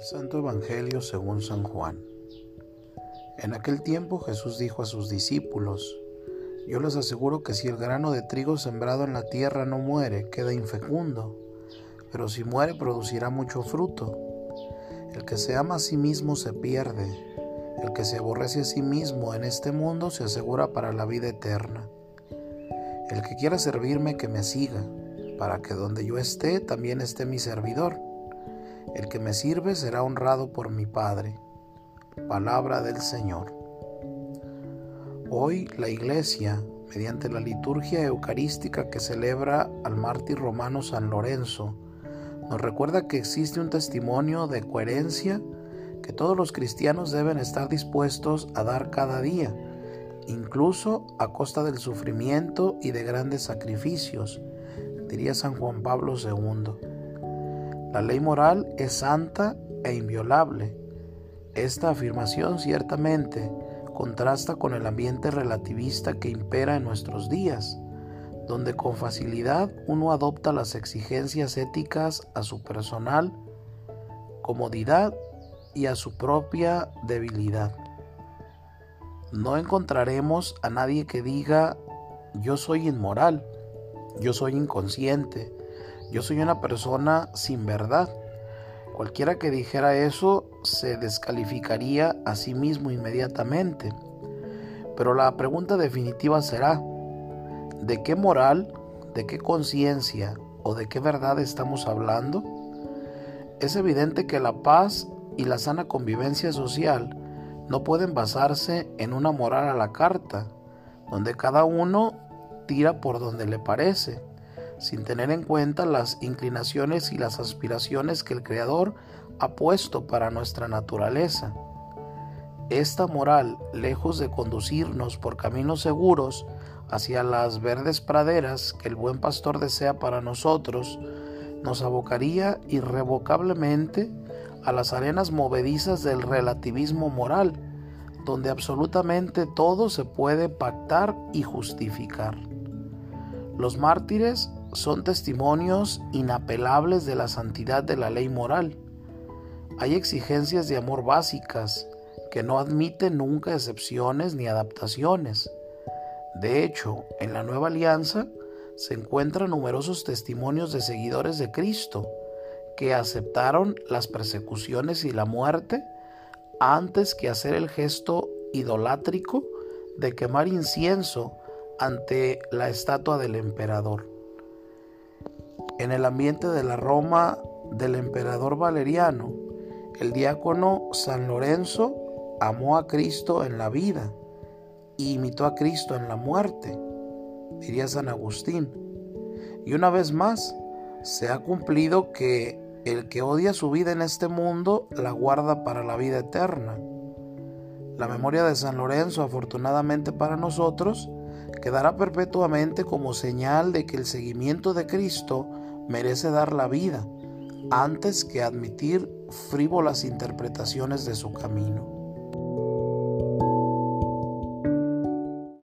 El Santo Evangelio según San Juan. En aquel tiempo Jesús dijo a sus discípulos, Yo les aseguro que si el grano de trigo sembrado en la tierra no muere, queda infecundo, pero si muere producirá mucho fruto. El que se ama a sí mismo se pierde, el que se aborrece a sí mismo en este mundo se asegura para la vida eterna. El que quiera servirme, que me siga, para que donde yo esté, también esté mi servidor. El que me sirve será honrado por mi Padre. Palabra del Señor. Hoy la Iglesia, mediante la liturgia eucarística que celebra al mártir romano San Lorenzo, nos recuerda que existe un testimonio de coherencia que todos los cristianos deben estar dispuestos a dar cada día incluso a costa del sufrimiento y de grandes sacrificios, diría San Juan Pablo II. La ley moral es santa e inviolable. Esta afirmación ciertamente contrasta con el ambiente relativista que impera en nuestros días, donde con facilidad uno adopta las exigencias éticas a su personal comodidad y a su propia debilidad no encontraremos a nadie que diga yo soy inmoral, yo soy inconsciente, yo soy una persona sin verdad. Cualquiera que dijera eso se descalificaría a sí mismo inmediatamente. Pero la pregunta definitiva será, ¿de qué moral, de qué conciencia o de qué verdad estamos hablando? Es evidente que la paz y la sana convivencia social no pueden basarse en una moral a la carta, donde cada uno tira por donde le parece, sin tener en cuenta las inclinaciones y las aspiraciones que el Creador ha puesto para nuestra naturaleza. Esta moral, lejos de conducirnos por caminos seguros hacia las verdes praderas que el buen pastor desea para nosotros, nos abocaría irrevocablemente a las arenas movedizas del relativismo moral, donde absolutamente todo se puede pactar y justificar. Los mártires son testimonios inapelables de la santidad de la ley moral. Hay exigencias de amor básicas que no admiten nunca excepciones ni adaptaciones. De hecho, en la nueva alianza se encuentran numerosos testimonios de seguidores de Cristo, que aceptaron las persecuciones y la muerte antes que hacer el gesto idolátrico de quemar incienso ante la estatua del emperador. En el ambiente de la Roma del emperador Valeriano, el diácono San Lorenzo amó a Cristo en la vida y imitó a Cristo en la muerte, diría San Agustín. Y una vez más, se ha cumplido que el que odia su vida en este mundo la guarda para la vida eterna. La memoria de San Lorenzo, afortunadamente para nosotros, quedará perpetuamente como señal de que el seguimiento de Cristo merece dar la vida antes que admitir frívolas interpretaciones de su camino.